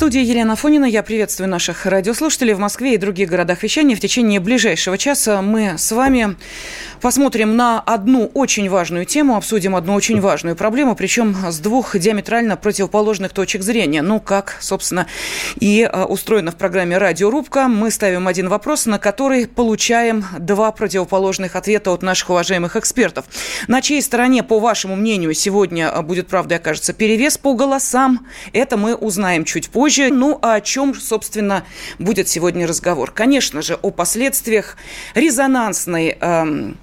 студии Елена Фонина. Я приветствую наших радиослушателей в Москве и других городах вещания. В течение ближайшего часа мы с вами посмотрим на одну очень важную тему, обсудим одну очень важную проблему, причем с двух диаметрально противоположных точек зрения. Ну, как, собственно, и а, устроено в программе «Радиорубка». Мы ставим один вопрос, на который получаем два противоположных ответа от наших уважаемых экспертов. На чьей стороне, по вашему мнению, сегодня будет, правда, окажется перевес по голосам? Это мы узнаем чуть позже позже. Ну, а о чем, собственно, будет сегодня разговор? Конечно же, о последствиях резонансной... Эм,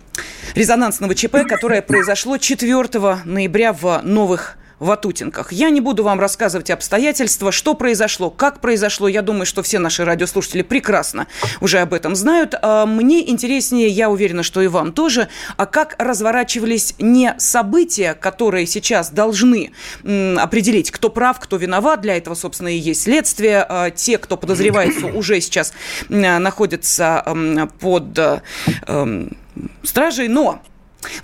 резонансного ЧП, которое произошло 4 ноября в Новых Ватутинках. Я не буду вам рассказывать обстоятельства, что произошло, как произошло. Я думаю, что все наши радиослушатели прекрасно уже об этом знают. А мне интереснее, я уверена, что и вам тоже, а как разворачивались не события, которые сейчас должны определить, кто прав, кто виноват. Для этого, собственно, и есть следствие. А те, кто подозревается, уже сейчас находятся под стражей. Но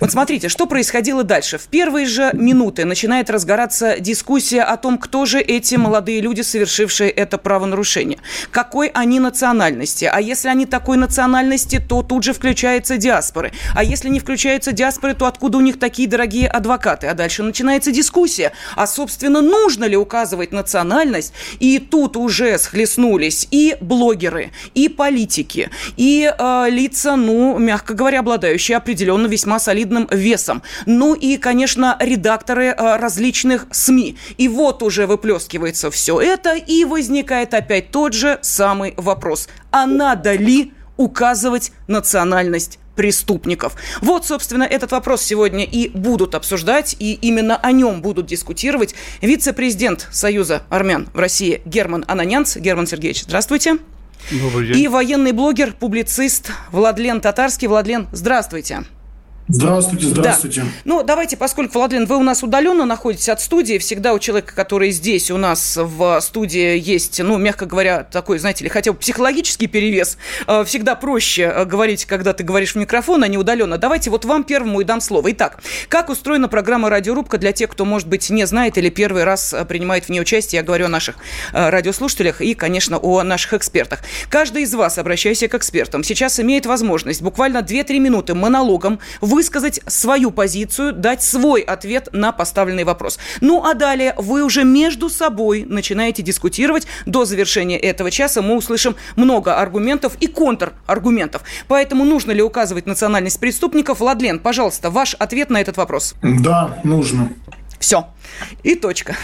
вот смотрите, что происходило дальше. В первые же минуты начинает разгораться дискуссия о том, кто же эти молодые люди, совершившие это правонарушение. Какой они национальности. А если они такой национальности, то тут же включаются диаспоры. А если не включаются диаспоры, то откуда у них такие дорогие адвокаты? А дальше начинается дискуссия. А, собственно, нужно ли указывать национальность? И тут уже схлестнулись и блогеры, и политики, и э, лица, ну, мягко говоря, обладающие определенно весьма солидным весом. Ну и, конечно, редакторы э, различных СМИ. И вот уже выплескивается все это, и возникает опять тот же самый вопрос. А надо ли указывать национальность преступников. Вот, собственно, этот вопрос сегодня и будут обсуждать, и именно о нем будут дискутировать вице-президент Союза армян в России Герман Ананянц. Герман Сергеевич, здравствуйте. Добрый день. И военный блогер, публицист Владлен Татарский. Владлен, здравствуйте. Здравствуйте, здравствуйте. Да. Ну, давайте, поскольку, Владлен, вы у нас удаленно находитесь от студии, всегда у человека, который здесь у нас в студии есть, ну, мягко говоря, такой, знаете ли, хотя бы психологический перевес, э, всегда проще э, говорить, когда ты говоришь в микрофон, а не удаленно. Давайте вот вам первому и дам слово. Итак, как устроена программа «Радиорубка» для тех, кто, может быть, не знает или первый раз э, принимает в ней участие? Я говорю о наших радиослушателях и, конечно, о наших экспертах. Каждый из вас, обращаясь к экспертам, сейчас имеет возможность буквально 2-3 минуты монологом высказать свою позицию, дать свой ответ на поставленный вопрос. Ну а далее вы уже между собой начинаете дискутировать. До завершения этого часа мы услышим много аргументов и контраргументов. Поэтому нужно ли указывать национальность преступников? Владлен, пожалуйста, ваш ответ на этот вопрос. Да, нужно. Все. И точка.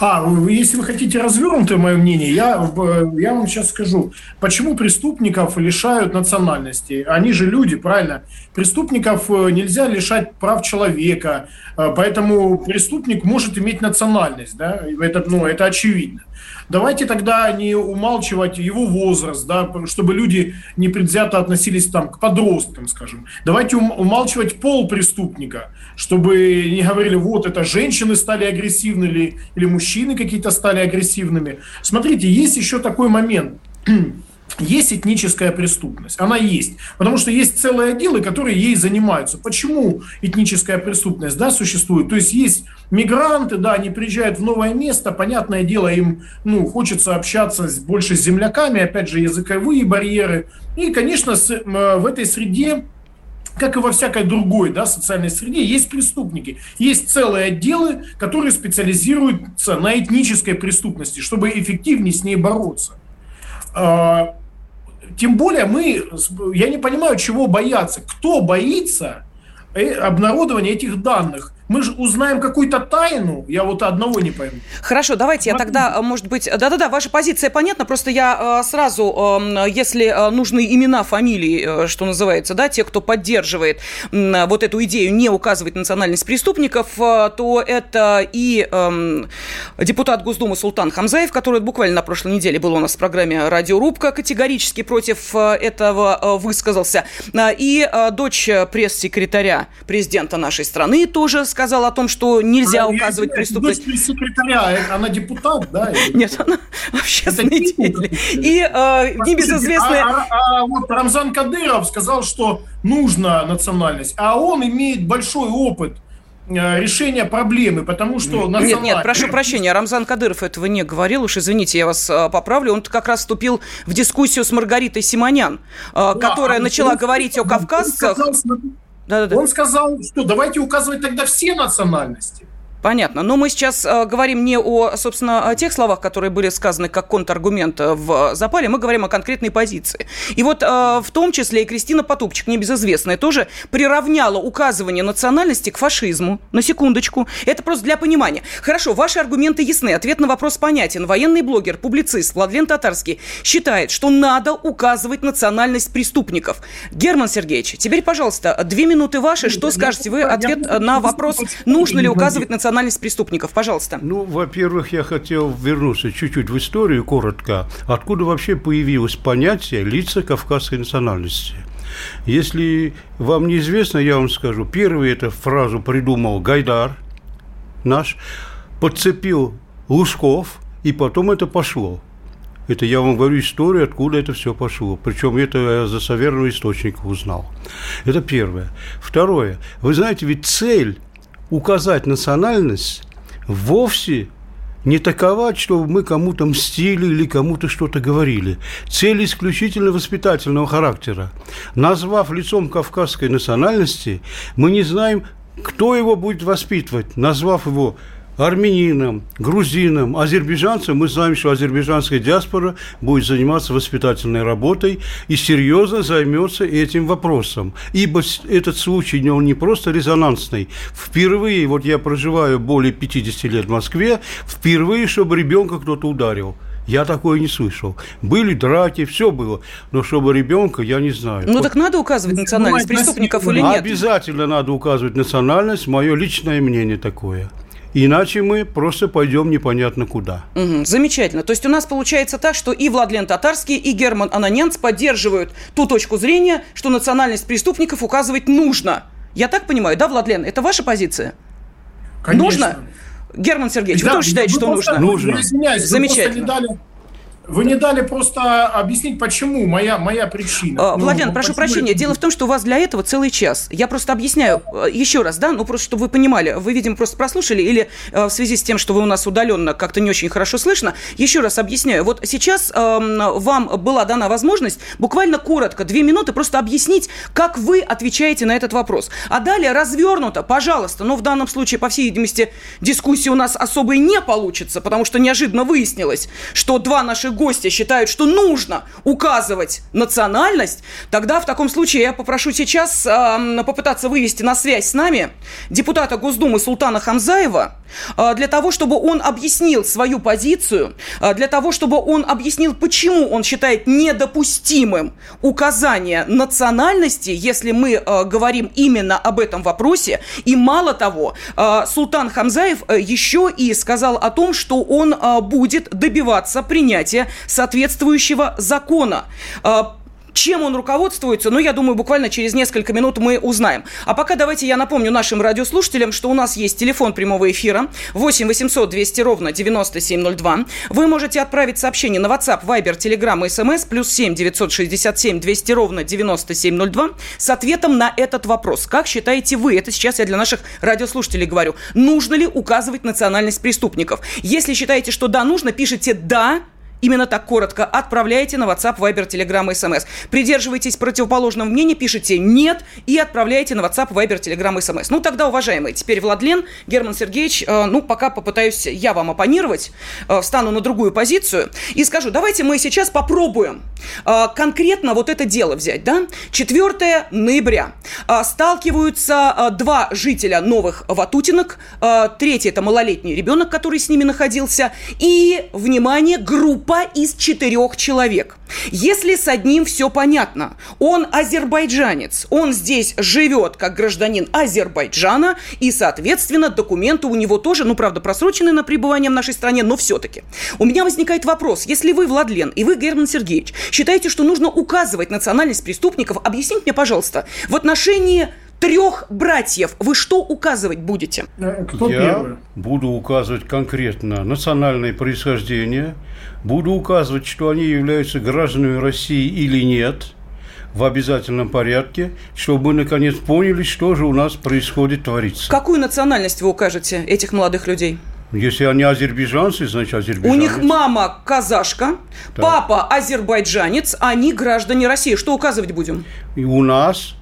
А, если вы хотите развернутое мое мнение, я, я вам сейчас скажу, почему преступников лишают национальности. Они же люди, правильно? Преступников э, нельзя лишать прав человека, э, поэтому преступник может иметь национальность, да, это, ну, это очевидно. Давайте тогда не умалчивать его возраст, да, чтобы люди не предвзято относились там к подросткам, скажем. Давайте умалчивать пол преступника, чтобы не говорили, вот это женщины стали агрессивны или, или мужчины какие-то стали агрессивными. Смотрите, есть еще такой момент есть этническая преступность. Она есть. Потому что есть целые отделы, которые ей занимаются. Почему этническая преступность да, существует? То есть есть мигранты, да, они приезжают в новое место, понятное дело, им ну, хочется общаться больше с земляками, опять же, языковые барьеры. И, конечно, с, э, в этой среде как и во всякой другой да, социальной среде, есть преступники. Есть целые отделы, которые специализируются на этнической преступности, чтобы эффективнее с ней бороться. А, тем более мы, я не понимаю, чего бояться. Кто боится э, обнародования этих данных? Мы же узнаем какую-то тайну. Я вот одного не пойму. Хорошо, давайте я тогда, может быть... Да-да-да, ваша позиция понятна. Просто я э, сразу, э, если э, нужны имена, фамилии, что называется, да, те, кто поддерживает вот эту идею не указывать национальность преступников, то это и эм, депутат Госдумы Султан Хамзаев, который буквально на прошлой неделе был у нас в программе «Радиорубка», категорически против этого высказался, и дочь пресс-секретаря президента нашей страны тоже сказал о том, что нельзя а, указывать я, преступность. Дочь секретаря, э, она депутат, да? Нет, она общественный деятель. И э, небезызвестная... А, а, а вот Рамзан Кадыров сказал, что нужна национальность, а он имеет большой опыт э, решения проблемы, потому что... Нет, нет, прошу прощения, Рамзан Кадыров этого не говорил, уж извините, я вас поправлю, он как раз вступил в дискуссию с Маргаритой Симонян, да, которая а начала говорить о кавказцах. Да, да, да. Он сказал, что давайте указывать тогда все национальности. Понятно. Но мы сейчас э, говорим не о, собственно, о тех словах, которые были сказаны как контраргумент в запале, мы говорим о конкретной позиции. И вот э, в том числе и Кристина Потупчик, небезызвестная, тоже приравняла указывание национальности к фашизму. На секундочку. Это просто для понимания. Хорошо, ваши аргументы ясны. Ответ на вопрос понятен. Военный блогер, публицист Владлен Татарский считает, что надо указывать национальность преступников. Герман Сергеевич, теперь, пожалуйста, две минуты ваши. Что скажете вы? Ответ на вопрос, нужно ли указывать национальность национальность преступников. Пожалуйста. Ну, во-первых, я хотел вернуться чуть-чуть в историю, коротко. Откуда вообще появилось понятие лица кавказской национальности? Если вам неизвестно, я вам скажу. Первый эту фразу придумал Гайдар наш, подцепил Лужков, и потом это пошло. Это я вам говорю историю, откуда это все пошло. Причем это я за соверенного источника узнал. Это первое. Второе. Вы знаете, ведь цель указать национальность вовсе не такова, чтобы мы кому-то мстили или кому-то что-то говорили. Цель исключительно воспитательного характера. Назвав лицом кавказской национальности, мы не знаем, кто его будет воспитывать, назвав его армянином, грузином, азербайджанцем, мы знаем, что азербайджанская диаспора будет заниматься воспитательной работой и серьезно займется этим вопросом. Ибо этот случай, он не просто резонансный. Впервые, вот я проживаю более 50 лет в Москве, впервые, чтобы ребенка кто-то ударил. Я такое не слышал. Были драки, все было. Но чтобы ребенка, я не знаю. Ну так надо указывать национальность преступников или нет? Обязательно надо указывать национальность. Мое личное мнение такое. Иначе мы просто пойдем непонятно куда. Угу, замечательно. То есть у нас получается так, что и Владлен Татарский, и Герман Ананянц поддерживают ту точку зрения, что национальность преступников указывать нужно. Я так понимаю, да, Владлен? Это ваша позиция? Конечно. Нужно? Герман Сергеевич, да, вы тоже считаете, что нужно? Нужно. Замечательно. Вы не дали просто объяснить, почему моя, моя причина. А, ну, Владимир, прошу прощения. Это... Дело в том, что у вас для этого целый час. Я просто объясняю э, еще раз, да, ну просто чтобы вы понимали. Вы, видимо, просто прослушали или э, в связи с тем, что вы у нас удаленно как-то не очень хорошо слышно. Еще раз объясняю. Вот сейчас э, вам была дана возможность буквально коротко, две минуты, просто объяснить, как вы отвечаете на этот вопрос. А далее развернуто, пожалуйста, но в данном случае, по всей видимости, дискуссии у нас особой не получится, потому что неожиданно выяснилось, что два наших гости считают, что нужно указывать национальность, тогда в таком случае я попрошу сейчас э, попытаться вывести на связь с нами депутата Госдумы Султана Хамзаева, э, для того, чтобы он объяснил свою позицию, э, для того, чтобы он объяснил, почему он считает недопустимым указание национальности, если мы э, говорим именно об этом вопросе. И мало того, э, Султан Хамзаев э, еще и сказал о том, что он э, будет добиваться принятия соответствующего закона. А, чем он руководствуется, ну, я думаю, буквально через несколько минут мы узнаем. А пока давайте я напомню нашим радиослушателям, что у нас есть телефон прямого эфира 8 800 200 ровно 9702. Вы можете отправить сообщение на WhatsApp, Viber, Telegram и SMS плюс 7 967 200 ровно 9702 с ответом на этот вопрос. Как считаете вы, это сейчас я для наших радиослушателей говорю, нужно ли указывать национальность преступников? Если считаете, что да, нужно, пишите «да», именно так коротко, отправляете на WhatsApp, Viber, Telegram, SMS. Придерживайтесь противоположного мнения, пишите «нет» и отправляете на WhatsApp, Viber, Telegram, SMS. Ну, тогда, уважаемые, теперь Владлен, Герман Сергеевич, э, ну, пока попытаюсь я вам оппонировать, э, встану на другую позицию и скажу, давайте мы сейчас попробуем э, конкретно вот это дело взять, да? 4 ноября. Сталкиваются два жителя новых Ватутинок. Третий – это малолетний ребенок, который с ними находился. И, внимание, группа из четырех человек. Если с одним все понятно, он азербайджанец, он здесь живет как гражданин Азербайджана, и, соответственно, документы у него тоже, ну, правда, просрочены на пребывание в нашей стране, но все-таки. У меня возникает вопрос, если вы, Владлен, и вы, Герман Сергеевич, считаете, что нужно указывать национальность преступников, объясните мне, пожалуйста, в отношении трех братьев вы что указывать будете? Э, кто Я первый? буду указывать конкретно национальное происхождение, буду указывать, что они являются гражданами России или нет – в обязательном порядке, чтобы мы наконец поняли, что же у нас происходит, творится. Какую национальность вы укажете этих молодых людей? Если они азербайджанцы, значит азербайджанцы. У них мама казашка, так. папа азербайджанец, они граждане России. Что указывать будем? И у нас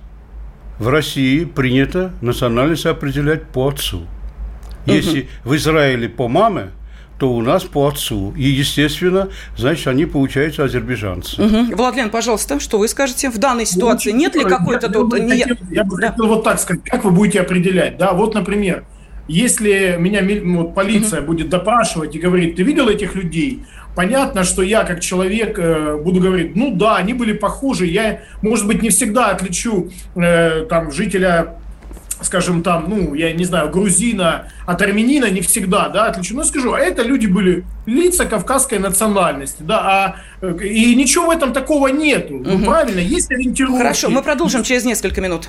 в России принято национальность определять по отцу. Если в Израиле по маме, то у нас по отцу. И, естественно, значит, они, получаются, азербайджанцы. Угу. Владлен, пожалуйста, что вы скажете? В данной ситуации ну, нет ли какой-то тут... Я, хотел, я бы да. хотел вот так сказать. Как вы будете определять? Да, вот, например, если меня вот, полиция угу. будет допрашивать и говорит, ты видел этих людей? Понятно, что я как человек э, буду говорить, ну да, они были похожи, я, может быть, не всегда отличу э, там жителя скажем, там, ну, я не знаю, грузина от армянина не всегда, да, отличу. Но скажу, а это люди были лица кавказской национальности, да, а, э, и ничего в этом такого нету. Угу. Ну, правильно, есть ориентировки. Хорошо, мы продолжим через несколько минут.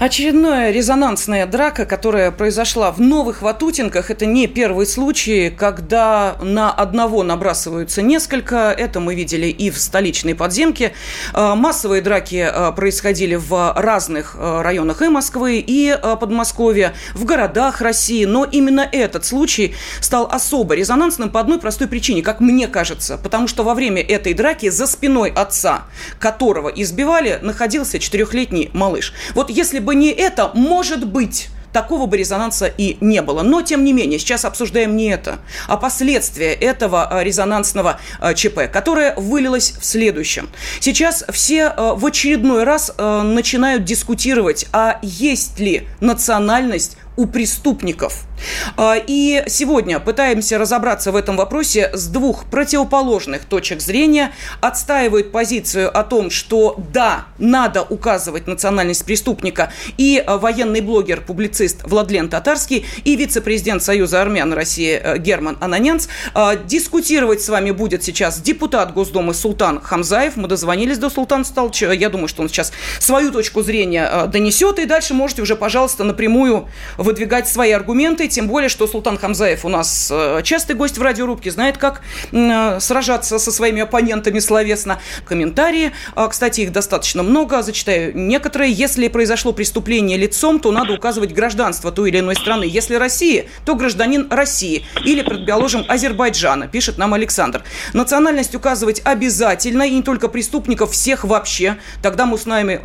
Очередная резонансная драка, которая произошла в Новых Ватутинках, это не первый случай, когда на одного набрасываются несколько. Это мы видели и в столичной подземке. А, массовые драки а, происходили в разных а, районах и Москвы, и Подмосковья, в городах России. Но именно этот случай стал особо резонансным по одной простой причине, как мне кажется. Потому что во время этой драки за спиной отца, которого избивали, находился четырехлетний малыш. Вот если бы не это, может быть, такого бы резонанса и не было. Но, тем не менее, сейчас обсуждаем не это, а последствия этого э, резонансного э, ЧП, которое вылилось в следующем. Сейчас все э, в очередной раз начинают дискутировать, а есть ли национальность у преступников. А, и сегодня пытаемся разобраться в этом вопросе с двух противоположных точек зрения. Отстаивают позицию о том, что да, надо указывать национальность преступника и а, военный блогер, публицист Владлен Татарский и вице-президент Союза армян России э, Герман Ананянц. А, дискутировать с вами будет сейчас депутат Госдумы Султан Хамзаев. Мы дозвонились до Султана Сталча. Я думаю, что он сейчас свою точку зрения донесет. И дальше можете уже, пожалуйста, напрямую выдвигать свои аргументы, тем более, что Султан Хамзаев у нас э, частый гость в радиорубке, знает, как э, сражаться со своими оппонентами словесно. Комментарии, а, кстати, их достаточно много, зачитаю некоторые. Если произошло преступление лицом, то надо указывать гражданство той или иной страны. Если Россия, то гражданин России или, предположим, Азербайджана, пишет нам Александр. Национальность указывать обязательно, и не только преступников, всех вообще. Тогда мы с, нами,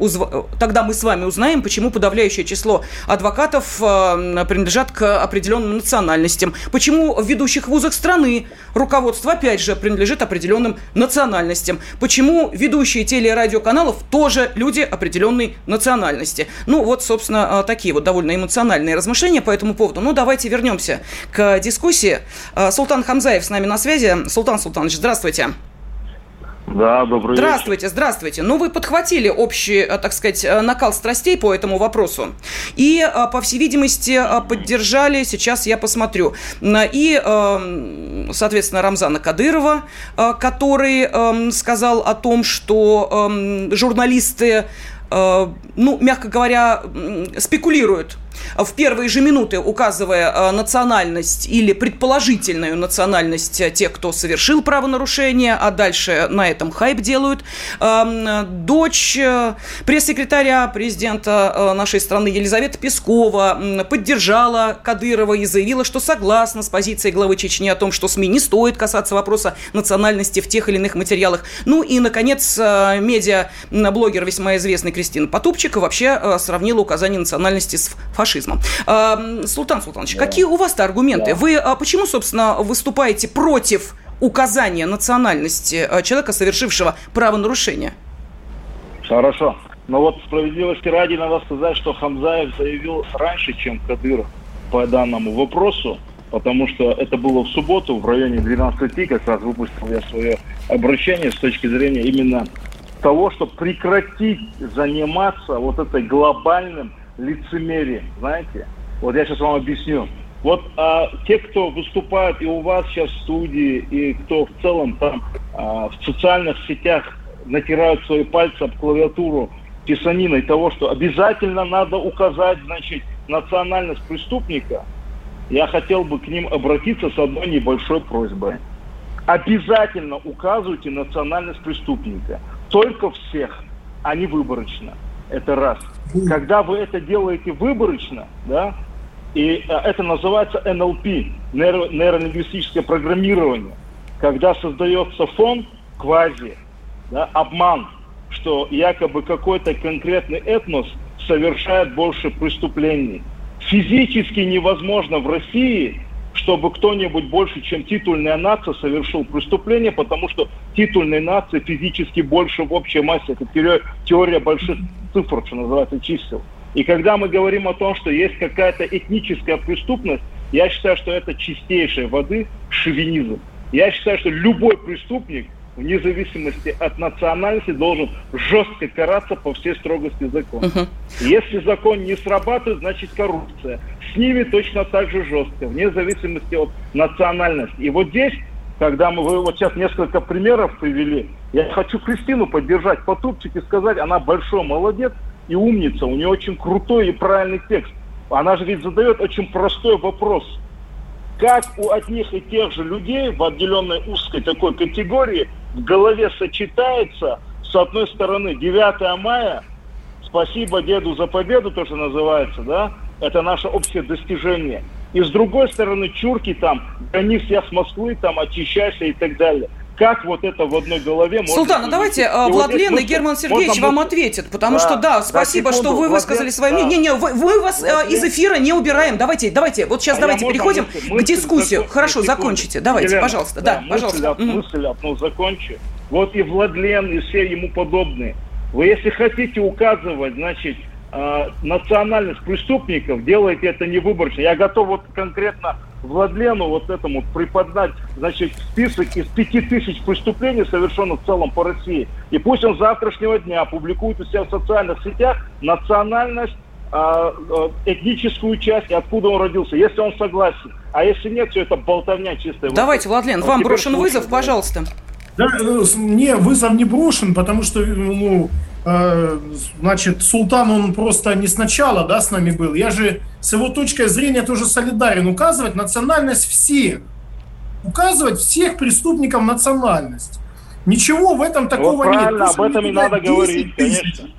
тогда мы с вами узнаем, почему подавляющее число адвокатов э, принадлежат к определенным национальностям. Почему в ведущих вузах страны руководство, опять же, принадлежит определенным национальностям. Почему ведущие теле- и радиоканалов тоже люди определенной национальности. Ну, вот, собственно, а, такие вот довольно эмоциональные размышления по этому поводу. Ну, давайте вернемся к дискуссии. А, Султан Хамзаев с нами на связи. Султан Султанович, здравствуйте. Да, добрый Здравствуйте, вечер. здравствуйте. Ну, вы подхватили общий, э, так сказать, э, накал страстей по этому вопросу. И, э, по всей видимости, поддержали, сейчас я посмотрю, и, соответственно, Рамзана Кадырова, который сказал о том, что журналисты ну, мягко говоря, спекулируют в первые же минуты указывая э, национальность или предположительную национальность тех, кто совершил правонарушение, а дальше на этом хайп делают. Эм, дочь э, пресс-секретаря президента э, нашей страны Елизавета Пескова поддержала Кадырова и заявила, что согласна с позицией главы Чечни о том, что СМИ не стоит касаться вопроса национальности в тех или иных материалах. Ну и, наконец, медиа-блогер весьма известный Кристина Потупчик вообще сравнила указание национальности с фашизмом фашизмом. Султан Султанович, да. какие у вас-то аргументы? Да. Вы а, почему, собственно, выступаете против указания национальности а, человека, совершившего правонарушение? Хорошо. Но вот справедливости ради надо сказать, что Хамзаев заявил раньше, чем Кадыров по данному вопросу, потому что это было в субботу в районе 12 как раз выпустил я свое обращение с точки зрения именно того, чтобы прекратить заниматься вот этой глобальным лицемерие, знаете? Вот я сейчас вам объясню. Вот а, те, кто выступает и у вас сейчас в студии, и кто в целом там а, в социальных сетях натирают свои пальцы об клавиатуру писаниной того, что обязательно надо указать, значит, национальность преступника, я хотел бы к ним обратиться с одной небольшой просьбой. Обязательно указывайте национальность преступника. Только всех, а не выборочно. Это раз. Когда вы это делаете выборочно, да, и э, это называется НЛП, нейро, нейролингвистическое программирование, когда создается фон квази, да, обман, что якобы какой-то конкретный этнос совершает больше преступлений. Физически невозможно в России чтобы кто-нибудь больше, чем титульная нация, совершил преступление, потому что титульная нация физически больше в общей массе. Это теория больших цифр, что называется, чисел. И когда мы говорим о том, что есть какая-то этническая преступность, я считаю, что это чистейшей воды шовинизм. Я считаю, что любой преступник – вне зависимости от национальности, должен жестко караться по всей строгости закона. Угу. Если закон не срабатывает, значит коррупция. С ними точно так же жестко, вне зависимости от национальности. И вот здесь, когда мы вы вот сейчас несколько примеров привели, я хочу Кристину поддержать по тупчике сказать, она большой молодец и умница, у нее очень крутой и правильный текст. Она же ведь задает очень простой вопрос – как у одних и тех же людей в отделенной узкой такой категории в голове сочетается, с одной стороны, 9 мая, спасибо деду за победу, то, что называется, да, это наше общее достижение. И с другой стороны, чурки там, гони я с Москвы, там, очищайся и так далее как вот это в одной голове может... Султан, ну давайте и Владлен вот и Герман Сергеевич вам ответят, потому да, что, да, спасибо, да, секунду, что вы высказали свое мнение. Не, не, вы, вы вас Владлен. из эфира не убираем. Давайте, давайте, вот сейчас а давайте переходим мысль, к дискуссии. Мысль, Хорошо, секунду. закончите. Давайте, Елена, пожалуйста. Да, да мысль, пожалуйста. Мысль одну закончу. Вот и Владлен, и все ему подобные. Вы, если хотите указывать, значит, э, национальность преступников, делайте это не выборочно. Я готов вот конкретно Владлену вот этому преподать, значит, список из пяти тысяч преступлений, совершенных в целом по России. И пусть он с завтрашнего дня публикует у себя в социальных сетях национальность, а, а, этническую часть откуда он родился, если он согласен. А если нет, все это болтовня чистая. Давайте, Владлен, вам брошен вызов, пожалуйста. Да, э, мне вызов не брошен, потому что ну, Э, значит, Султан, он просто не сначала, да, с нами был. Я же с его точки зрения тоже солидарен. Указывать национальность всех. Указывать всех преступников национальность. Ничего в этом такого вот нет. Правильно, об этом и надо говорить, конечно.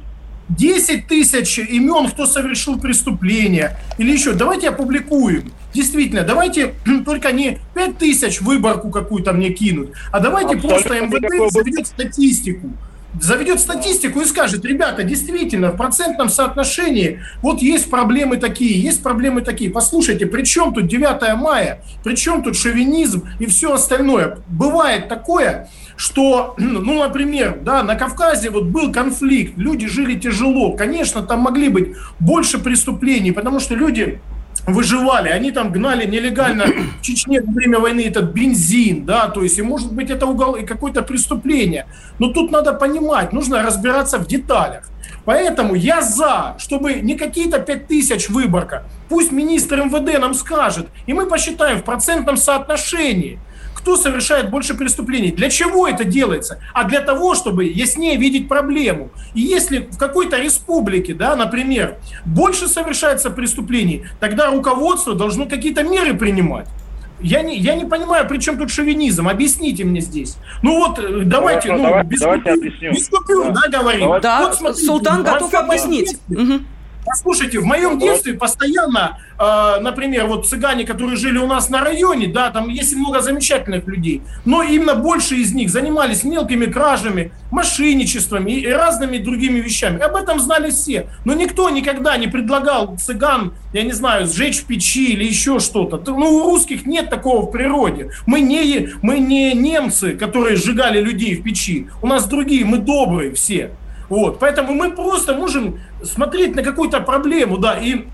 10 тысяч имен, кто совершил преступление. Или еще, давайте опубликуем. Действительно, давайте только не 5 тысяч выборку какую-то мне кинут, а давайте Абсолютно просто МВД заведет статистику заведет статистику и скажет, ребята, действительно, в процентном соотношении вот есть проблемы такие, есть проблемы такие. Послушайте, при чем тут 9 мая, при чем тут шовинизм и все остальное? Бывает такое, что, ну, например, да, на Кавказе вот был конфликт, люди жили тяжело, конечно, там могли быть больше преступлений, потому что люди выживали, они там гнали нелегально в Чечне во время войны этот бензин, да, то есть, и может быть это угол, какое-то преступление. Но тут надо понимать, нужно разбираться в деталях. Поэтому я за, чтобы не какие-то 5 тысяч выборка, пусть министр МВД нам скажет, и мы посчитаем в процентном соотношении – кто совершает больше преступлений. Для чего это делается? А для того, чтобы яснее видеть проблему. И если в какой-то республике, да, например, больше совершается преступлений, тогда руководство должно какие-то меры принимать. Я не, я не понимаю, при чем тут шовинизм? Объясните мне здесь. Ну вот, э, давайте, Хорошо, ну, давай, без, давайте купюр, без купюр, да, да говорим. Да, вот, смотрите, Султан готов объяснить. Угу. Послушайте, в моем детстве постоянно, э, например, вот цыгане, которые жили у нас на районе, да, там есть много замечательных людей, но именно больше из них занимались мелкими кражами, мошенничествами и разными другими вещами. Об этом знали все. Но никто никогда не предлагал цыган, я не знаю, сжечь печи или еще что-то. Ну, у русских нет такого в природе. Мы не, мы не немцы, которые сжигали людей в печи. У нас другие, мы добрые все. Вот, поэтому мы просто можем смотреть на какую-то проблему, да, и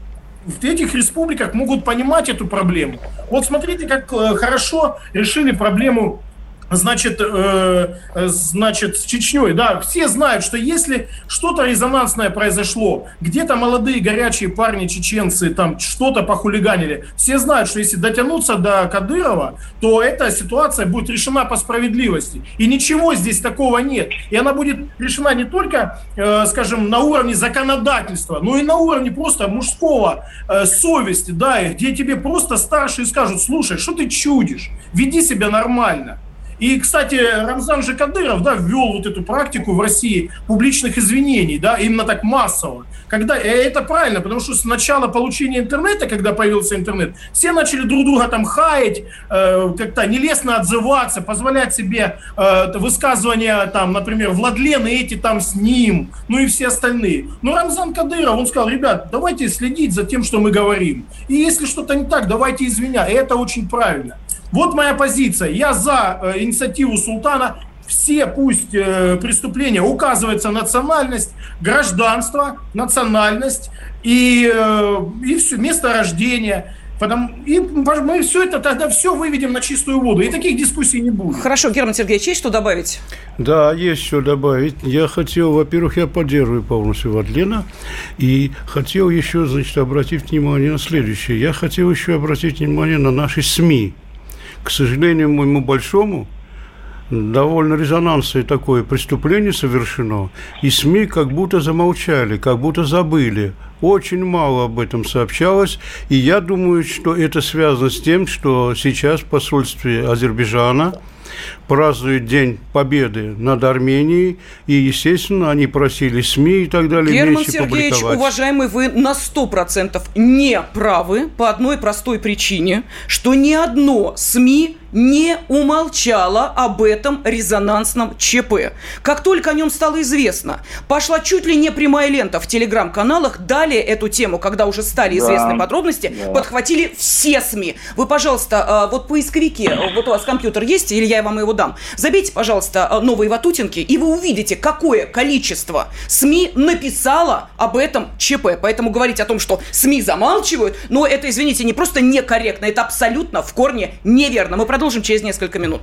в этих республиках могут понимать эту проблему. Вот смотрите, как э, хорошо решили проблему значит, э, э, значит, с Чечней, да, все знают, что если что-то резонансное произошло, где-то молодые горячие парни чеченцы там что-то похулиганили, все знают, что если дотянуться до Кадырова, то эта ситуация будет решена по справедливости. И ничего здесь такого нет. И она будет решена не только, э, скажем, на уровне законодательства, но и на уровне просто мужского э, совести, да, где тебе просто старшие скажут, слушай, что ты чудишь, веди себя нормально. И, кстати, Рамзан же Кадыров, да, ввел вот эту практику в России публичных извинений, да, именно так массово. Когда, и это правильно, потому что с начала получения интернета, когда появился интернет, все начали друг друга там хаять, э, как-то нелестно отзываться, позволять себе э, высказывания, там, например, Владлен и эти там с ним, ну и все остальные. Но Рамзан Кадыров, он сказал, ребят, давайте следить за тем, что мы говорим. И если что-то не так, давайте извинять. И это очень правильно. Вот моя позиция. Я за э, инициативу султана. Все пусть э, преступления указывается национальность, гражданство, национальность и, э, и все, место рождения. Потому, и мы все это тогда все выведем на чистую воду. И таких дискуссий не будет. Хорошо, Герман Сергеевич, есть что добавить? Да, есть что добавить. Я хотел, во-первых, я поддерживаю полностью Вадлина. И хотел еще, значит, обратить внимание на следующее. Я хотел еще обратить внимание на наши СМИ к сожалению, моему большому, довольно резонансное такое преступление совершено, и СМИ как будто замолчали, как будто забыли. Очень мало об этом сообщалось, и я думаю, что это связано с тем, что сейчас в посольстве Азербайджана – празднуют День Победы над Арменией, и, естественно, они просили СМИ и так далее Герман Сергеевич, уважаемый, вы на 100% не правы по одной простой причине, что ни одно СМИ не умолчала об этом резонансном ЧП. Как только о нем стало известно, пошла чуть ли не прямая лента в телеграм-каналах. Далее эту тему, когда уже стали известны да. подробности, да. подхватили все СМИ. Вы, пожалуйста, а, вот поисковики, вот у вас компьютер есть, или я вам его дам, забейте, пожалуйста, а, новые Ватутинки, и вы увидите, какое количество СМИ написало об этом ЧП. Поэтому говорить о том, что СМИ замалчивают, но это, извините, не просто некорректно, это абсолютно в корне неверно. Мы продолжим Продолжим через несколько минут.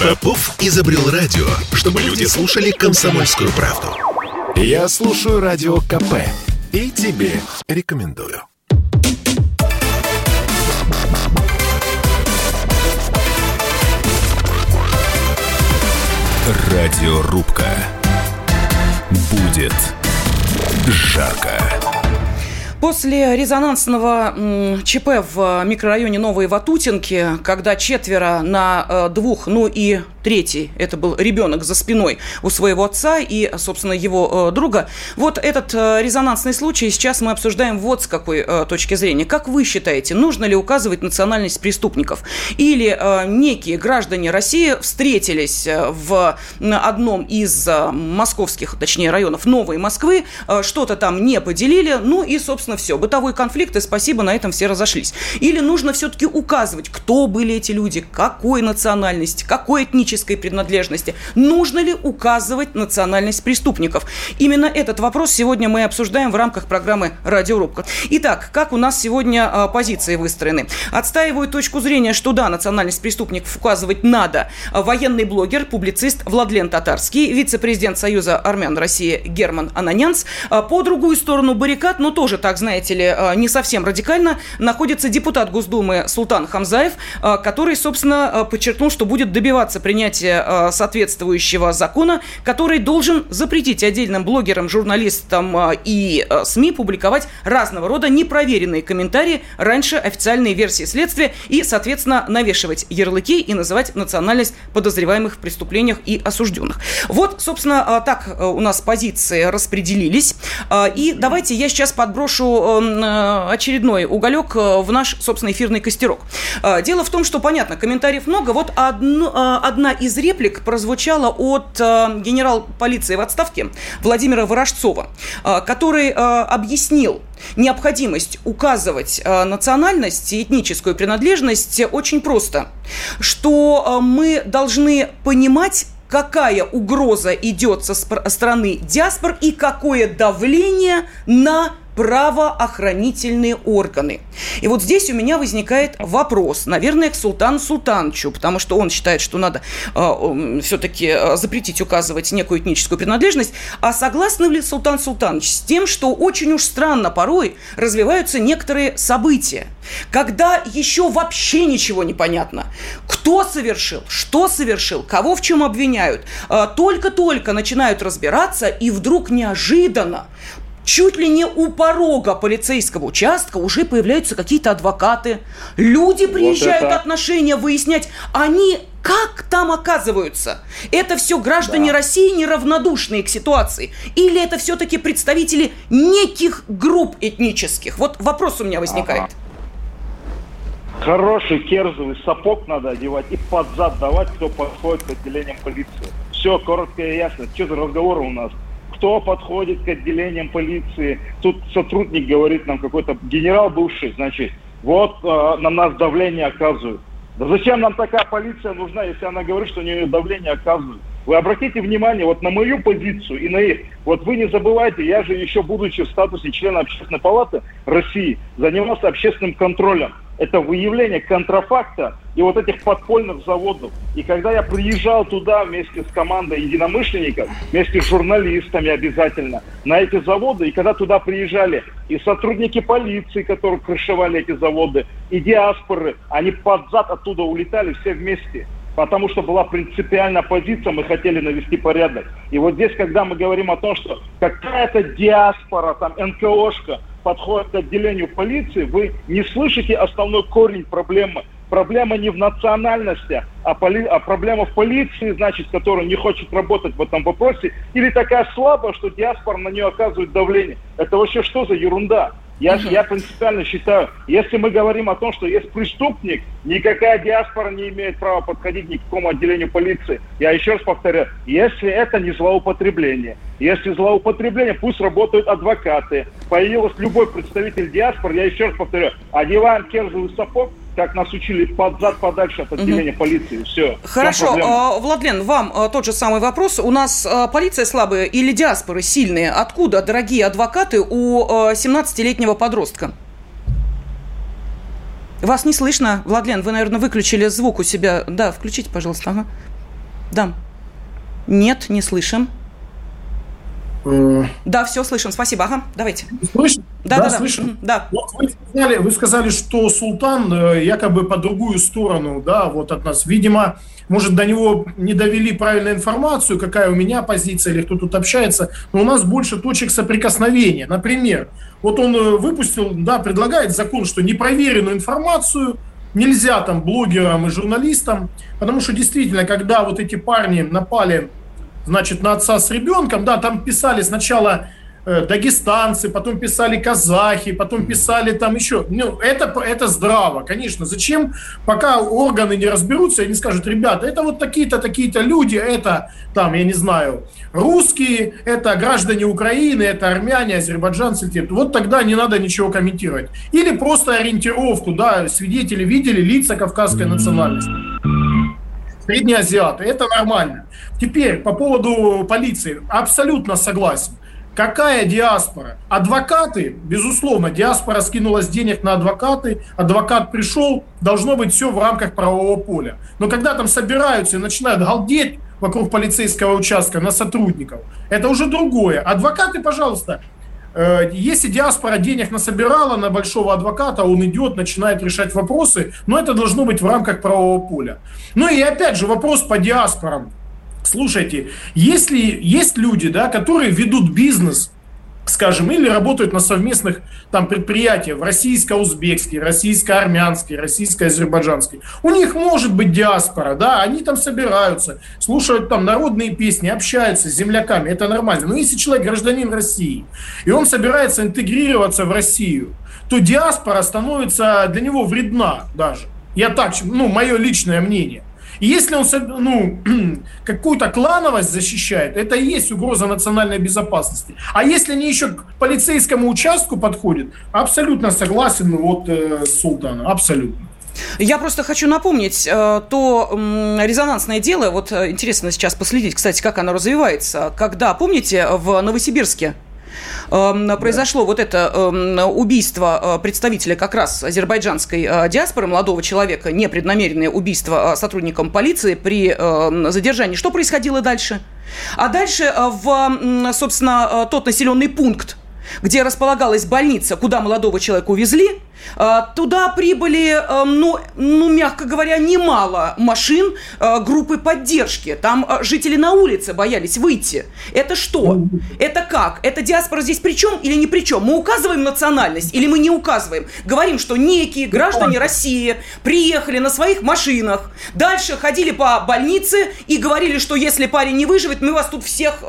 Попов изобрел радио, чтобы люди слушали комсомольскую правду. Я слушаю радио КП и тебе рекомендую. Радиорубка. Будет жарко. После резонансного ЧП в микрорайоне Новые Ватутинки, когда четверо на э, двух, ну и третий, это был ребенок за спиной у своего отца и, собственно, его э, друга. Вот этот э, резонансный случай сейчас мы обсуждаем вот с какой точки зрения. Как вы считаете, нужно ли указывать национальность преступников? Или некие граждане России встретились в одном из московских, точнее, районов Новой Москвы, что-то там не поделили, ну и, собственно, все. Бытовой конфликт, и спасибо, на этом все разошлись. Или нужно все-таки указывать, кто были эти люди, какой национальности, какой этнической этнической принадлежности. Нужно ли указывать национальность преступников? Именно этот вопрос сегодня мы обсуждаем в рамках программы «Радиорубка». Итак, как у нас сегодня а, позиции выстроены? Отстаивают точку зрения, что да, национальность преступников указывать надо. Военный блогер, публицист Владлен Татарский, вице-президент Союза армян России Герман Ананянц. А, по другую сторону баррикад, ну тоже, так знаете ли, а, не совсем радикально, находится депутат Госдумы Султан Хамзаев, который, собственно, подчеркнул, что будет добиваться принятия соответствующего закона, который должен запретить отдельным блогерам, журналистам и СМИ публиковать разного рода непроверенные комментарии раньше официальной версии следствия и, соответственно, навешивать ярлыки и называть национальность подозреваемых в преступлениях и осужденных. Вот, собственно, так у нас позиции распределились. И давайте я сейчас подброшу очередной уголек в наш, собственно, эфирный костерок. Дело в том, что, понятно, комментариев много. Вот одно, одна из реплик прозвучала от генерал полиции в отставке Владимира Ворожцова, который объяснил необходимость указывать национальность и этническую принадлежность очень просто, что мы должны понимать, какая угроза идет со стороны диаспор и какое давление на правоохранительные органы. И вот здесь у меня возникает вопрос, наверное, к Султану Султановичу, потому что он считает, что надо э, все-таки э, запретить указывать некую этническую принадлежность. А согласны ли Султан Султанович с тем, что очень уж странно порой развиваются некоторые события, когда еще вообще ничего не понятно, кто совершил, что совершил, кого в чем обвиняют, э, только-только начинают разбираться, и вдруг неожиданно чуть ли не у порога полицейского участка уже появляются какие-то адвокаты. Люди приезжают вот это... отношения выяснять. Они как там оказываются? Это все граждане да. России неравнодушные к ситуации? Или это все-таки представители неких групп этнических? Вот вопрос у меня возникает. Ага. Хороший керзовый сапог надо одевать и под зад давать, кто подходит к отделениям полиции. Все коротко и ясно. Что за разговоры у нас? Кто подходит к отделениям полиции. Тут сотрудник говорит нам какой-то генерал бывший, значит, вот э, на нас давление оказывают. Да зачем нам такая полиция нужна, если она говорит, что у нее давление оказывают? Вы обратите внимание вот на мою позицию и на их. Вот вы не забывайте, я же еще будучи в статусе члена общественной палаты России, занимался общественным контролем это выявление контрафакта и вот этих подпольных заводов. И когда я приезжал туда вместе с командой единомышленников, вместе с журналистами обязательно, на эти заводы, и когда туда приезжали и сотрудники полиции, которые крышевали эти заводы, и диаспоры, они под зад оттуда улетали все вместе потому что была принципиальная позиция, мы хотели навести порядок. И вот здесь, когда мы говорим о том, что какая-то диаспора, там, НКОшка, подходит к отделению полиции, вы не слышите основной корень проблемы. Проблема не в национальности, а, поли, а проблема в полиции, значит, которая не хочет работать в этом вопросе, или такая слабая, что диаспора на нее оказывает давление. Это вообще что за ерунда? Я, угу. я принципиально считаю, если мы говорим о том, что есть преступник, никакая диаспора не имеет права подходить ни к какому отделению полиции. Я еще раз повторяю, если это не злоупотребление, если злоупотребление, пусть работают адвокаты. Появился любой представитель диаспоры, я еще раз повторяю, одеваем кержевый сапог, как нас учили под зад подальше от отделения угу. полиции. Все. Хорошо. А, Владлен, вам а, тот же самый вопрос. У нас а, полиция слабая или диаспоры сильные? Откуда, дорогие адвокаты, у 17-летнего подростка? Вас не слышно, Владлен. Вы, наверное, выключили звук у себя. Да, включите, пожалуйста. Ага. Да. Нет, не слышим. Э, да, все слышим. Спасибо. Ага, давайте. Слышно? Да, да, да. Слышим? Да. Вот вы сказали, вы сказали, что Султан э, якобы по другую сторону, да, вот от нас. Видимо, может, до него не довели правильную информацию, какая у меня позиция или кто тут общается, но у нас больше точек соприкосновения. Например, вот он э, выпустил, да, предлагает закон, что непроверенную информацию нельзя там блогерам и журналистам, потому что действительно, когда вот эти парни напали значит, на отца с ребенком, да, там писали сначала э, дагестанцы, потом писали казахи, потом писали там еще. Ну, это, это здраво, конечно. Зачем, пока органы не разберутся и не скажут, ребята, это вот такие-то, такие-то люди, это там, я не знаю, русские, это граждане Украины, это армяне, азербайджанцы, вот тогда не надо ничего комментировать. Или просто ориентировку, да, свидетели видели лица кавказской национальности. Среднеазиаты. Это нормально. Теперь по поводу полиции. Абсолютно согласен. Какая диаспора? Адвокаты, безусловно, диаспора скинулась денег на адвокаты, адвокат пришел, должно быть все в рамках правового поля. Но когда там собираются и начинают галдеть вокруг полицейского участка на сотрудников, это уже другое. Адвокаты, пожалуйста, если диаспора денег насобирала на большого адвоката, он идет, начинает решать вопросы, но это должно быть в рамках правового поля. Ну и опять же вопрос по диаспорам. Слушайте, если есть люди, да, которые ведут бизнес, скажем, или работают на совместных там предприятиях в российско-узбекской, российско-армянской, российско-азербайджанской. У них может быть диаспора, да, они там собираются, слушают там народные песни, общаются с земляками, это нормально. Но если человек гражданин России, и он собирается интегрироваться в Россию, то диаспора становится для него вредна даже. Я так, ну, мое личное мнение. Если он ну, какую-то клановость защищает, это и есть угроза национальной безопасности. А если они еще к полицейскому участку подходят, абсолютно согласен ну, вот э, с Султаном, абсолютно. Я просто хочу напомнить э, то резонансное дело, вот э, интересно сейчас последить, кстати, как оно развивается, когда, помните, в Новосибирске Эм, произошло вот это эм, убийство э, представителя как раз азербайджанской э, диаспоры, молодого человека, непреднамеренное убийство э, сотрудникам полиции при задержании. Что происходило дальше? А дальше в, собственно, тот населенный пункт, где располагалась больница, куда молодого человека увезли, а, Туда прибыли, ну, ну, мягко говоря, немало машин а, группы поддержки. Там а, жители на улице боялись выйти. Это что? Это как? Это диаспора здесь при чем или не при чем? Мы указываем национальность или мы не указываем? Говорим, что некие граждане России приехали на своих машинах, дальше ходили по больнице и говорили, что если парень не выживет, мы вас тут всех...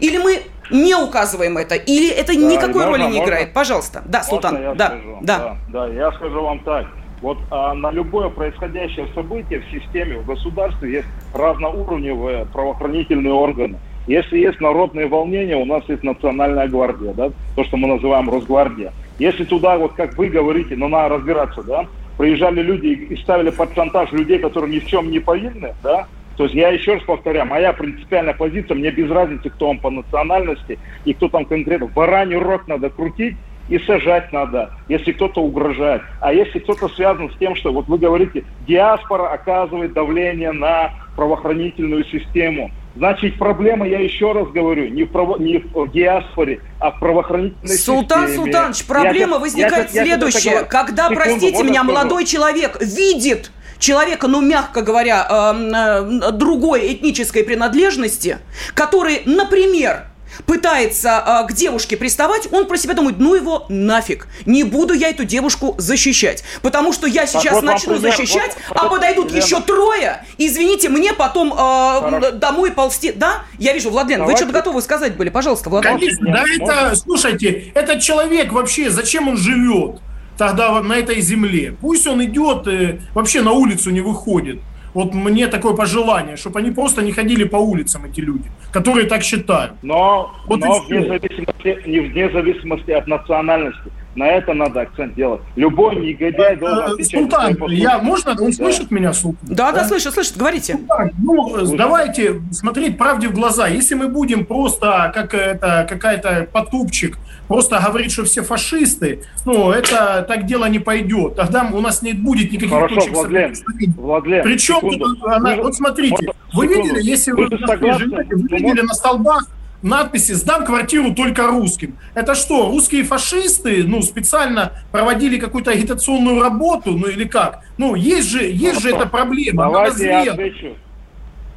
Или мы не указываем это, или это да, никакой можно, роли не можно, играет? Пожалуйста. Да, Султан. Я да, скажу? да. Да, да, я скажу вам так. Вот а, на любое происходящее событие в системе, в государстве есть разноуровневые правоохранительные органы. Если есть народные волнения, у нас есть национальная гвардия, да, то, что мы называем Росгвардия. Если туда, вот как вы говорите, но надо разбираться, да, приезжали люди и ставили под шантаж людей, которые ни в чем не повинны, да, то есть я еще раз повторяю, моя принципиальная позиция, мне без разницы, кто он по национальности и кто там конкретно. Бараний рог надо крутить и сажать надо, если кто-то угрожает. А если кто-то связан с тем, что вот вы говорите, диаспора оказывает давление на правоохранительную систему, Значит, проблема, я еще раз говорю, не в, право, не в диаспоре, а в правоохранительной Султан системе. Султан Султанович, проблема я, возникает я, следующая. Я, Когда, Секунду, простите меня, молодой человек видит человека, ну, мягко говоря, э, э, другой этнической принадлежности, который, например, пытается э, к девушке приставать, он про себя думает, ну его нафиг, не буду я эту девушку защищать, потому что я сейчас вот начну пример, защищать, вот, а подойдут Лена. еще трое, извините, мне потом э, домой ползти, да? Я вижу, Владлен, Давайте. вы что-то готовы сказать были, пожалуйста, Владлен. Конечно, да, это, слушайте, этот человек вообще, зачем он живет? тогда на этой земле. Пусть он идет, э, вообще на улицу не выходит. Вот мне такое пожелание, чтобы они просто не ходили по улицам, эти люди, которые так считают. Но, вот но вне, зависимости, не вне зависимости от национальности. На это надо акцент делать. Любой негодяй должен э, отвечать. Султан, я, можно? Он да. слышит меня, Султан? Да, да, да, слышит, слышит, говорите. Султан, ну, Слушай. давайте смотреть правде в глаза. Если мы будем просто, как это, какая-то потупчик, просто говорить, что все фашисты, ну, это так дело не пойдет. Тогда у нас не будет никаких Хорошо, точек Владлен, Владлен, Причем, она, вот смотрите, вы видели, если вы, вы, живете, вы видели на столбах надписи «Сдам квартиру только русским». Это что, русские фашисты ну, специально проводили какую-то агитационную работу, ну или как? Ну, есть же, есть же эта проблема. Давайте я отвечу.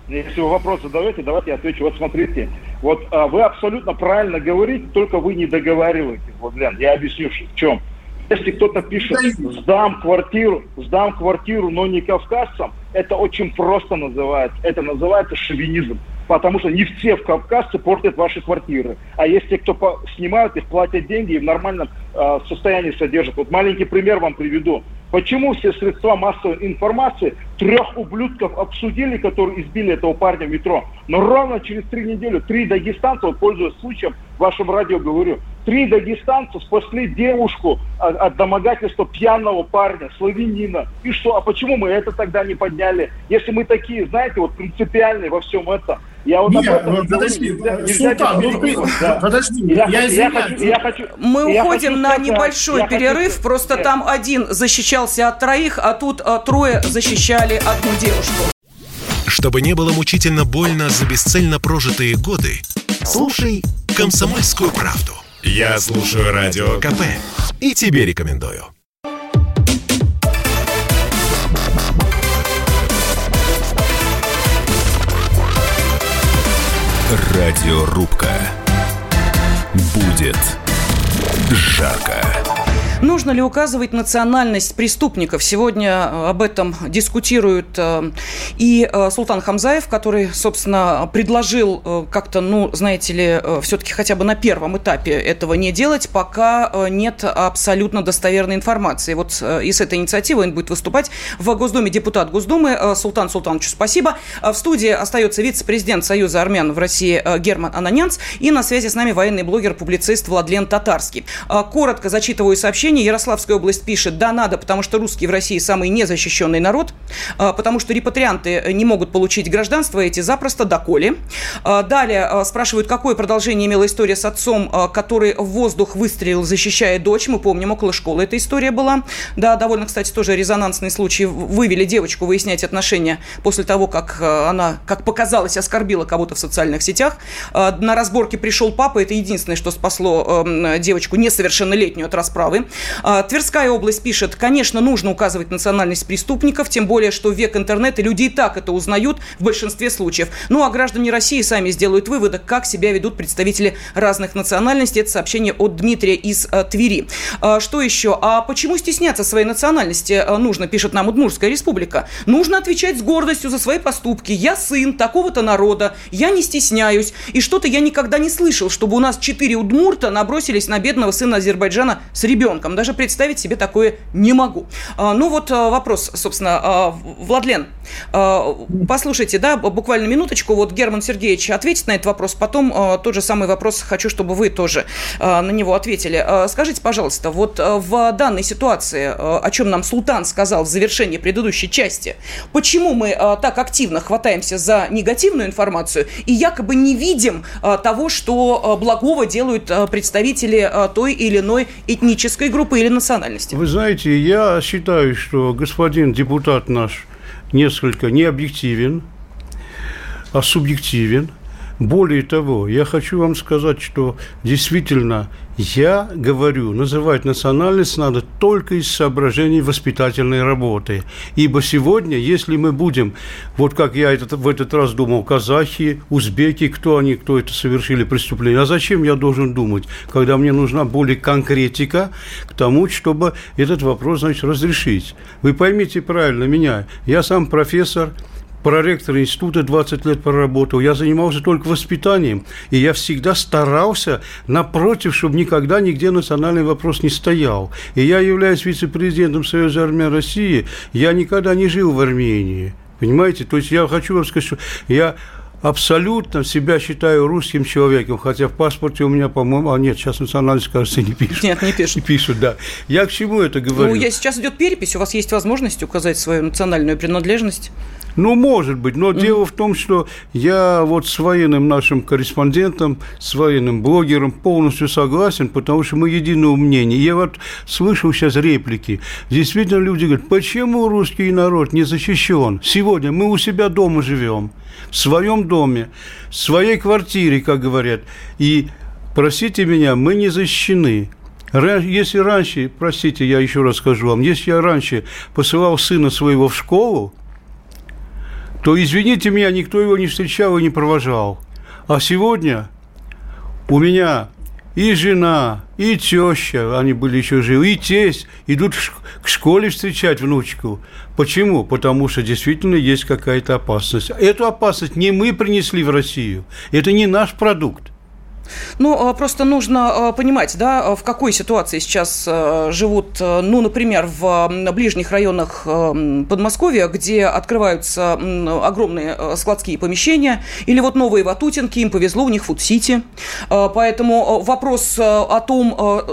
Если вы вопрос задаете, давайте я отвечу. Вот смотрите, вот а, вы абсолютно правильно говорите, только вы не договариваете. Вот, Лен, я объясню, в чем. Если кто-то пишет «сдам квартиру», «сдам квартиру, но не кавказцам», это очень просто называется. Это называется шовинизм потому что не все в Кавказце портят ваши квартиры. А есть те, кто снимают их, платят деньги и в нормальном э, состоянии содержат. Вот маленький пример вам приведу. Почему все средства массовой информации трех ублюдков обсудили, которые избили этого парня в метро? Но ровно через три недели три дагестанца, вот пользуясь случаем, в вашем радио говорю, три дагестанца спасли девушку от, от домогательства пьяного парня, славянина. И что, а почему мы это тогда не подняли? Если мы такие, знаете, вот принципиальные во всем этом. Я вот Нет, этом подожди, нельзя, нельзя Султан, ну, да. подожди, я, я, я, хочу, я хочу, Мы я уходим хочу, на небольшой я перерыв, хочу, просто нет. там один защищался от троих, а тут а, трое защищали одну девушку. Чтобы не было мучительно больно за бесцельно прожитые годы, слушай «Комсомольскую правду». Я слушаю Радио КП и тебе рекомендую. Радиорубка. Будет жарко. Нужно ли указывать национальность преступников? Сегодня э, об этом дискутирует э, и э, Султан Хамзаев, который, собственно, предложил как-то, ну, знаете ли, все-таки хотя бы на первом этапе этого не делать, пока нет абсолютно достоверной информации. Вот и с этой инициативой он будет выступать в Госдуме депутат Госдумы Султан Султановичу спасибо. В студии остается вице-президент Союза армян в России Герман Ананянц и на связи с нами военный блогер-публицист Владлен Татарский. Коротко зачитываю сообщение сообщение. Ярославская область пишет, да, надо, потому что русские в России самый незащищенный народ, а, потому что репатрианты не могут получить гражданство эти запросто, доколе. А, далее а, спрашивают, какое продолжение имела история с отцом, который в воздух выстрелил, защищая дочь. Мы помним, около школы эта история была. Да, довольно, кстати, тоже резонансный случай. Вывели девочку выяснять отношения после того, как она, как показалось, оскорбила кого-то в социальных сетях. На разборке пришел папа. Это единственное, что спасло девочку несовершеннолетнюю от расправы. А, Тверская область пишет, конечно, нужно указывать национальность преступников, тем более, что век интернета люди и так это узнают в большинстве случаев. Ну, а граждане России сами сделают выводы, как себя ведут представители разных национальностей. Это сообщение от Дмитрия из а, Твери. А, что еще? А почему стесняться своей национальности нужно, пишет нам Удмурская республика? Нужно отвечать с гордостью за свои поступки. Я сын такого-то народа, я не стесняюсь. И что-то я никогда не слышал, чтобы у нас четыре удмурта набросились на бедного сына Азербайджана с ребенком ребенком. Даже представить себе такое не могу. А, ну вот а, вопрос, собственно, а, Владлен, послушайте, да, буквально минуточку, вот Герман Сергеевич ответит на этот вопрос, потом тот же самый вопрос хочу, чтобы вы тоже на него ответили. Скажите, пожалуйста, вот в данной ситуации, о чем нам Султан сказал в завершении предыдущей части, почему мы так активно хватаемся за негативную информацию и якобы не видим того, что благого делают представители той или иной этнической группы? Группы или национальности? Вы знаете, я считаю, что господин депутат наш несколько не объективен, а субъективен. Более того, я хочу вам сказать, что действительно я говорю, называть национальность надо только из соображений воспитательной работы. Ибо сегодня, если мы будем, вот как я этот, в этот раз думал, казахи, узбеки, кто они, кто это совершили преступление, а зачем я должен думать, когда мне нужна более конкретика к тому, чтобы этот вопрос, значит, разрешить. Вы поймите правильно меня, я сам профессор, проректор института 20 лет проработал, я занимался только воспитанием, и я всегда старался, напротив, чтобы никогда нигде национальный вопрос не стоял. И я являюсь вице-президентом Союза армян России, я никогда не жил в Армении. Понимаете? То есть я хочу вам сказать, что я абсолютно себя считаю русским человеком, хотя в паспорте у меня, по-моему, а нет, сейчас национальность, кажется, не пишут. Нет, не пишут. Не пишут, да. Я к чему это говорю? Ну, я, сейчас идет перепись, у вас есть возможность указать свою национальную принадлежность. Ну, может быть, но mm-hmm. дело в том, что я вот с военным нашим корреспондентом, с военным блогером полностью согласен, потому что мы единого мнения. Я вот слышал сейчас реплики. Действительно, люди говорят, почему русский народ не защищен? Сегодня мы у себя дома живем, в своем доме, в своей квартире, как говорят. И, простите меня, мы не защищены. Если раньше, простите, я еще раз скажу вам, если я раньше посылал сына своего в школу, то, извините меня, никто его не встречал и не провожал. А сегодня у меня и жена, и теща, они были еще живы, и тесть идут к школе встречать внучку. Почему? Потому что действительно есть какая-то опасность. Эту опасность не мы принесли в Россию, это не наш продукт. Ну, просто нужно понимать, да, в какой ситуации сейчас живут, ну, например, в ближних районах Подмосковья, где открываются огромные складские помещения, или вот новые Ватутинки, им повезло, у них фуд-сити. Поэтому вопрос о том,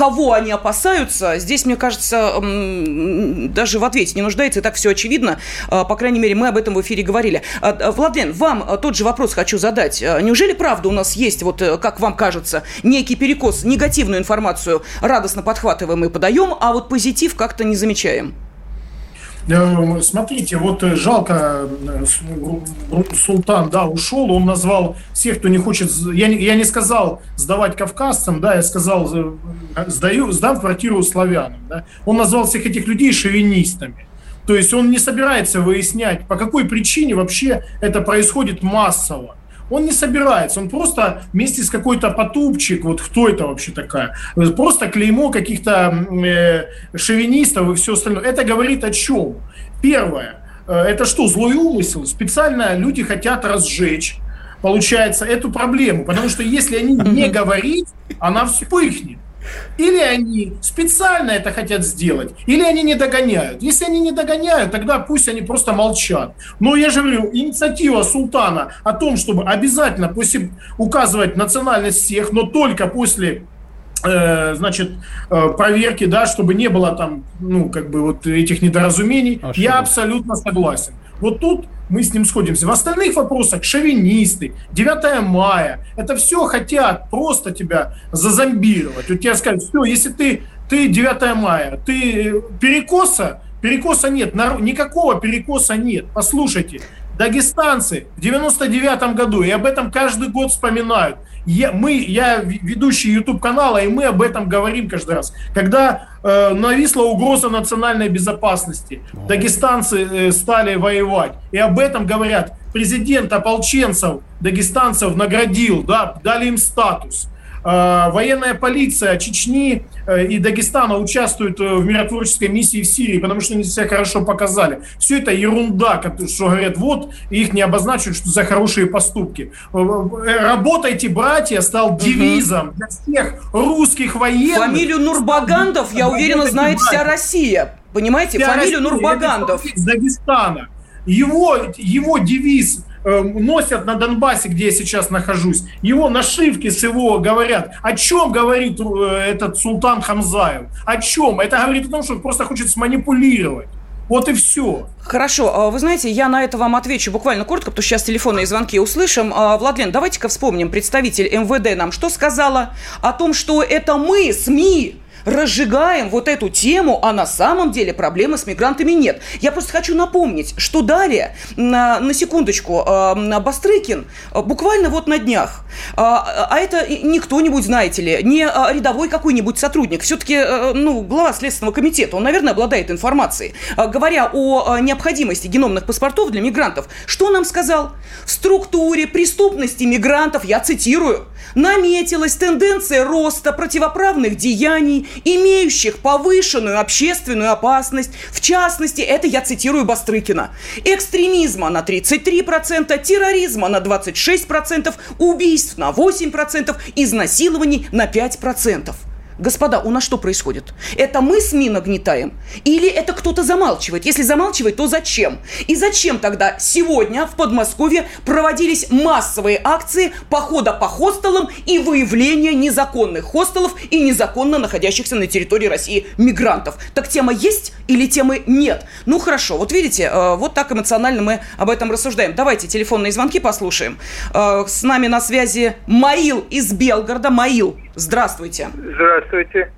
кого они опасаются, здесь, мне кажется, даже в ответе не нуждается, и так все очевидно. А, по крайней мере, мы об этом в эфире говорили. А, а, Владлен, вам тот же вопрос хочу задать. Неужели правда у нас есть, вот э, как вам кажется, некий перекос, негативную информацию радостно подхватываем и подаем, а вот позитив как-то не замечаем? Э, смотрите, вот э, жалко, э, Султан, да, ушел, он назвал всех, кто не хочет, я не, я не сказал сдавать кавказцам, да, я сказал, сдаю, сдам квартиру славянам, да. Он назвал всех этих людей шовинистами. То есть он не собирается выяснять, по какой причине вообще это происходит массово. Он не собирается, он просто вместе с какой-то потупчик, вот кто это вообще такая, просто клеймо каких-то э, шовинистов и все остальное. Это говорит о чем? Первое, э, это что, злой умысел? Специально люди хотят разжечь, получается, эту проблему, потому что если они не говорить, она вспыхнет. Или они специально это хотят сделать, или они не догоняют. Если они не догоняют, тогда пусть они просто молчат. Но я же говорю, инициатива султана о том, чтобы обязательно после указывать национальность всех, но только после э, значит, э, проверки, да, чтобы не было там, ну, как бы вот этих недоразумений, а я абсолютно согласен. Вот тут мы с ним сходимся. В остальных вопросах шовинисты, 9 мая, это все хотят просто тебя зазомбировать. Вот тебе скажут, все, если ты, ты 9 мая, ты перекоса, перекоса нет, никакого перекоса нет. Послушайте, дагестанцы в 99 году, и об этом каждый год вспоминают, я, мы, я ведущий YouTube канала, и мы об этом говорим каждый раз. Когда э, нависла угроза национальной безопасности, дагестанцы э, стали воевать, и об этом говорят. Президент ополченцев, дагестанцев наградил, да, дали им статус. Э, военная полиция Чечни э, и Дагестана участвуют э, в миротворческой миссии в Сирии, потому что они себя хорошо показали. Все это ерунда, что говорят, вот, их не обозначивают что за хорошие поступки. Работайте, братья, стал девизом для всех русских военных. Фамилию Нурбагандов, я уверена, знает вся Россия. Понимаете, вся фамилию Россия, Нурбагандов. Из Дагестана. Его, его девиз Э, носят на Донбассе, где я сейчас нахожусь, его нашивки с его говорят. О чем говорит э, этот султан Хамзаев? О чем? Это говорит о том, что он просто хочет сманипулировать. Вот и все. Хорошо. А вы знаете, я на это вам отвечу буквально коротко, потому что сейчас телефонные звонки услышим. А, Владлен, давайте-ка вспомним. Представитель МВД нам что сказала? О том, что это мы, СМИ, разжигаем вот эту тему, а на самом деле проблемы с мигрантами нет. Я просто хочу напомнить, что далее, на, на секундочку, э, Бастрыкин э, буквально вот на днях, э, а это не кто-нибудь, знаете ли, не рядовой какой-нибудь сотрудник, все-таки, ну, глава Следственного комитета, он, наверное, обладает информацией, говоря о необходимости геномных паспортов для мигрантов, что нам сказал? В структуре преступности мигрантов, я цитирую, наметилась тенденция роста противоправных деяний, имеющих повышенную общественную опасность. В частности, это я цитирую Бастрыкина. Экстремизма на 33%, терроризма на 26%, убийств на 8%, изнасилований на 5%. Господа, у нас что происходит? Это мы СМИ нагнетаем? Или это кто-то замалчивает? Если замалчивает, то зачем? И зачем тогда сегодня в Подмосковье проводились массовые акции похода по хостелам и выявления незаконных хостелов и незаконно находящихся на территории России мигрантов? Так тема есть или темы нет? Ну хорошо, вот видите, э, вот так эмоционально мы об этом рассуждаем. Давайте телефонные звонки послушаем. Э, с нами на связи Маил из Белгорода. Маил, здравствуйте. Здравствуйте.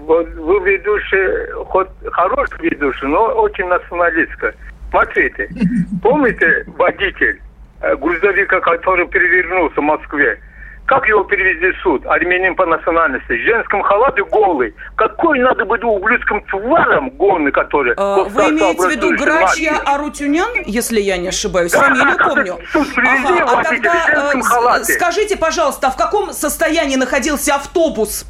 Вот вы ведущий, хоть хороший ведущий, но очень националистка. Смотрите, помните водитель э, грузовика, который перевернулся в Москве? Как его перевезли в суд? Армянин по национальности. В женском халате голый. Какой надо быть ублюдским тваром голый, который... А, вы имеете в виду Грачья Арутюнян, если я не ошибаюсь? Да, Фамилию помню. Ага, а тогда э, скажите, пожалуйста, а в каком состоянии находился автобус?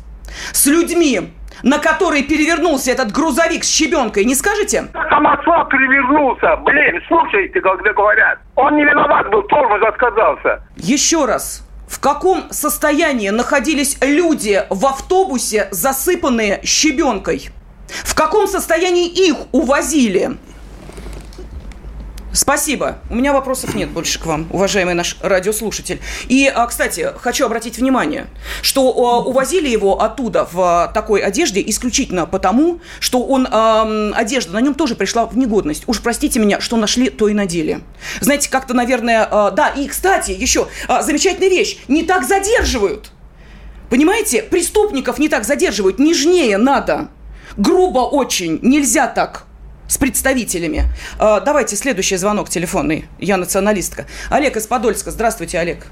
с людьми, на который перевернулся этот грузовик с щебенкой, не скажете? Самосвал перевернулся, блин, слушайте, когда говорят. Он не виноват был, тормоз отказался. Еще раз, в каком состоянии находились люди в автобусе, засыпанные щебенкой? В каком состоянии их увозили? Спасибо. У меня вопросов нет больше к вам, уважаемый наш радиослушатель. И, а, кстати, хочу обратить внимание, что а, увозили его оттуда в а, такой одежде исключительно потому, что он, одежда на нем тоже пришла в негодность. Уж простите меня, что нашли, то и надели. Знаете, как-то, наверное, да, и, кстати, еще замечательная вещь, не так задерживают. Понимаете, преступников не так задерживают, нежнее надо. Грубо очень, нельзя так с представителями. А, давайте следующий звонок телефонный. Я националистка. Олег из Подольска. Здравствуйте, Олег.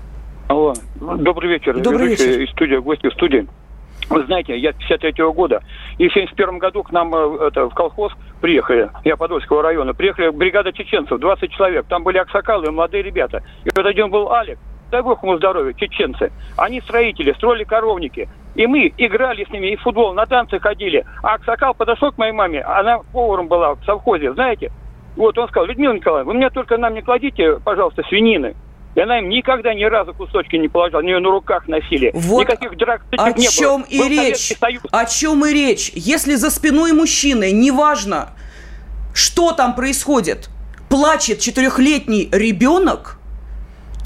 Алло, добрый вечер. Добрый Ведущий вечер. Из студии, гости в студии. Вы знаете, я 53-го года, и в 71 году к нам э, это, в колхоз приехали, я Подольского района, приехали бригада чеченцев, 20 человек, там были аксакалы молодые ребята. И вот один был Алик, дай бог ему здоровья, чеченцы. Они строители, строили коровники. И мы играли с ними, и в футбол, на танцы ходили. А Аксакал подошел к моей маме, она поваром была в совхозе, знаете. Вот он сказал, Людмила Николаевна, вы меня только нам не кладите, пожалуйста, свинины. И она им никогда ни разу кусочки не положила, они ее на руках носили. Вот Никаких драк о не чем было. и Был речь. О чем и речь. Если за спиной мужчины, неважно, что там происходит, плачет четырехлетний ребенок,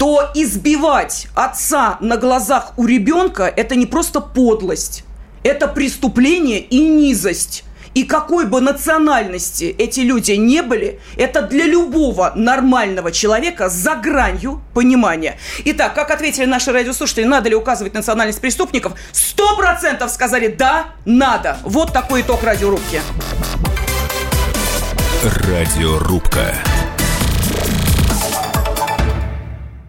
то избивать отца на глазах у ребенка – это не просто подлость, это преступление и низость. И какой бы национальности эти люди не были, это для любого нормального человека за гранью понимания. Итак, как ответили наши радиослушатели, надо ли указывать национальность преступников? Сто процентов сказали «да, надо». Вот такой итог радиорубки. Радиорубка.